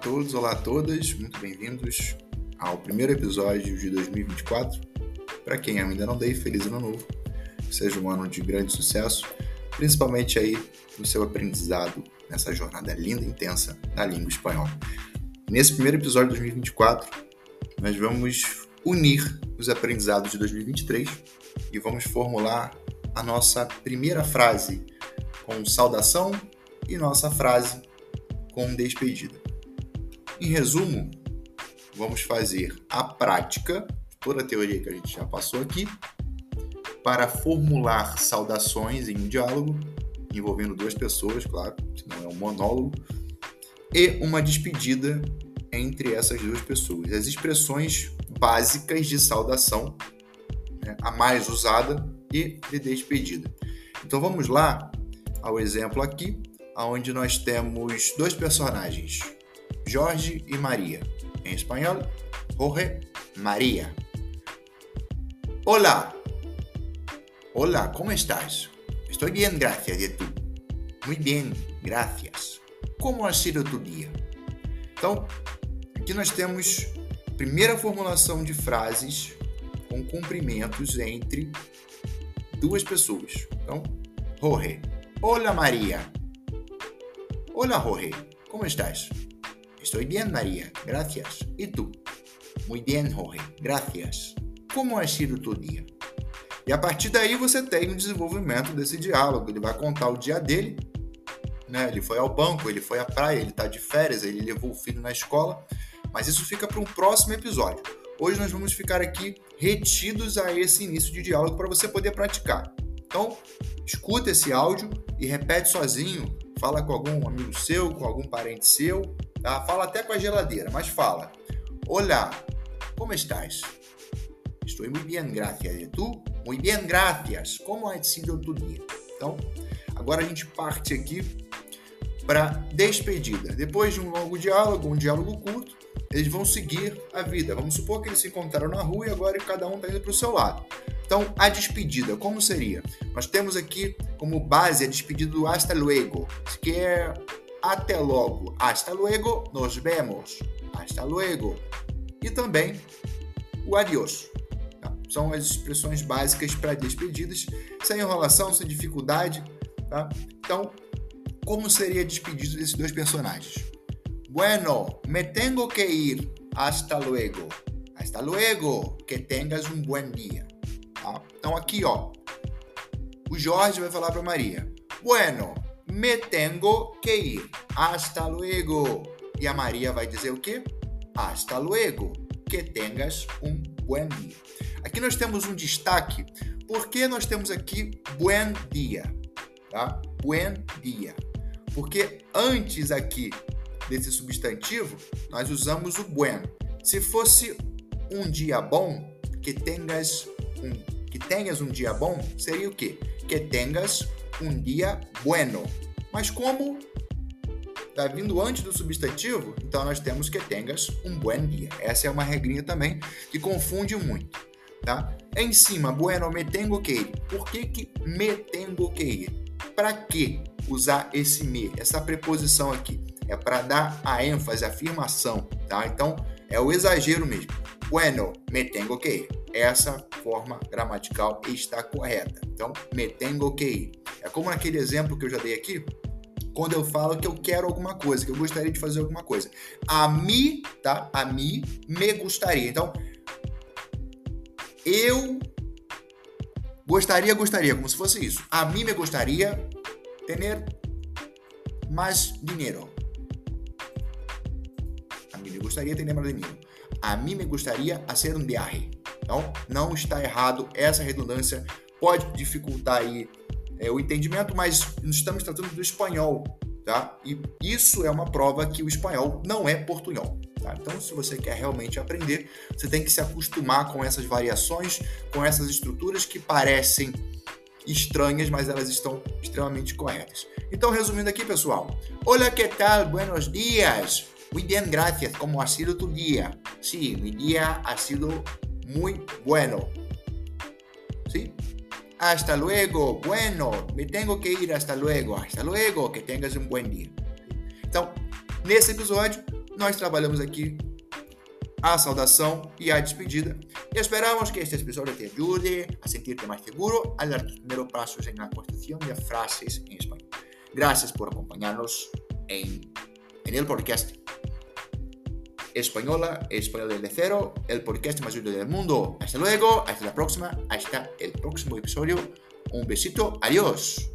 todos, olá a todas, muito bem-vindos ao primeiro episódio de 2024. Para quem ainda não dei, feliz ano novo, seja um ano de grande sucesso, principalmente aí no seu aprendizado nessa jornada linda e intensa da língua espanhola. Nesse primeiro episódio de 2024, nós vamos unir os aprendizados de 2023 e vamos formular a nossa primeira frase com saudação e nossa frase com despedida. Em resumo, vamos fazer a prática, toda a teoria que a gente já passou aqui, para formular saudações em um diálogo, envolvendo duas pessoas, claro, senão é um monólogo, e uma despedida entre essas duas pessoas. As expressões básicas de saudação, né, a mais usada, e de despedida. Então vamos lá ao exemplo aqui onde nós temos dois personagens, Jorge e Maria. Em espanhol, Jorge, Maria. Olá. Olá, como estás? Estou bem, gracias. E tu? Muito bem, gracias. Como ha sido tu dia? Então, aqui nós temos a primeira formulação de frases com cumprimentos entre duas pessoas. Então, Jorge. Olá, Maria. Hola Jorge, ¿cómo estás? Estoy bien María, gracias. ¿Y tú? Muy bien Jorge, gracias. Como ha sido tu dia? E a partir daí você tem o desenvolvimento desse diálogo. Ele vai contar o dia dele, né? Ele foi ao banco, ele foi à praia, ele está de férias, ele levou o filho na escola. Mas isso fica para um próximo episódio. Hoje nós vamos ficar aqui retidos a esse início de diálogo para você poder praticar. Então, escuta esse áudio e repete sozinho fala com algum amigo seu, com algum parente seu, tá? fala até com a geladeira, mas fala: Olá, como estás? Estou muito bem, graças. E tu? Muito bem, graças. Como ha sido tu dia? Então, agora a gente parte aqui para despedida. Depois de um longo diálogo, um diálogo curto, eles vão seguir a vida. Vamos supor que eles se encontraram na rua e agora cada um está indo para o seu lado. Então, a despedida, como seria? Nós temos aqui como base a despedida do hasta luego, que é até logo. Hasta luego, nos vemos. Hasta luego. E também o adiós. Tá? São as expressões básicas para despedidas, sem enrolação, sem dificuldade. Tá? Então, como seria a despedida desses dois personagens? Bueno, me tengo que ir. Hasta luego. Hasta luego. Que tengas um buen dia. Tá? Então aqui, ó, o Jorge vai falar para Maria: Bueno, me tengo que ir. Hasta luego. E a Maria vai dizer o quê? Hasta luego. Que tengas um buen dia. Aqui nós temos um destaque, porque nós temos aqui buen dia, tá? Buen dia. Porque antes aqui desse substantivo, nós usamos o buen. Se fosse um dia bom, que tengas um, que tenhas um dia bom seria o quê? Que tenhas um dia bueno. Mas como está vindo antes do substantivo, então nós temos que tenhas um buen dia. Essa é uma regrinha também que confunde muito, tá? Em cima, bueno, me tengo que ir. Por que que me tengo que ir? Para que usar esse me, essa preposição aqui? É para dar a ênfase, a afirmação, tá? Então, é o exagero mesmo. Bueno, me tengo que ir. Essa forma gramatical está correta. Então, me tengo que ir. É como naquele exemplo que eu já dei aqui, quando eu falo que eu quero alguma coisa, que eu gostaria de fazer alguma coisa. A mim, tá? A mim me gostaria. Então, eu gostaria, gostaria, como se fosse isso. A mim me gostaria ter mais dinheiro. A mim me gostaria ter mais dinheiro a mim me gostaria fazer um viaje. Então, não está errado. Essa redundância pode dificultar aí é, o entendimento, mas estamos tratando do espanhol, tá? E isso é uma prova que o espanhol não é portunhol. Tá? Então, se você quer realmente aprender, você tem que se acostumar com essas variações, com essas estruturas que parecem estranhas, mas elas estão extremamente corretas. Então, resumindo aqui, pessoal. Olá, que tal? Buenos dias. Muy bien, gracias. ¿Cómo ha sido tu día? Sí, mi día ha sido muy bueno. ¿Sí? Hasta luego. Bueno, me tengo que ir. Hasta luego. Hasta luego. Que tenhas um bom dia. Então, nesse episódio, nós trabalhamos aqui a saudação e a despedida. E esperamos que este episódio te ajude a sentir-te mais seguro al dar tus primeros pasos en la construcción de frases en español. Gracias por acompañarnos en, en el podcast Española, Español desde cero, el podcast más útil del mundo. Hasta luego, hasta la próxima, hasta el próximo episodio. Un besito, adiós.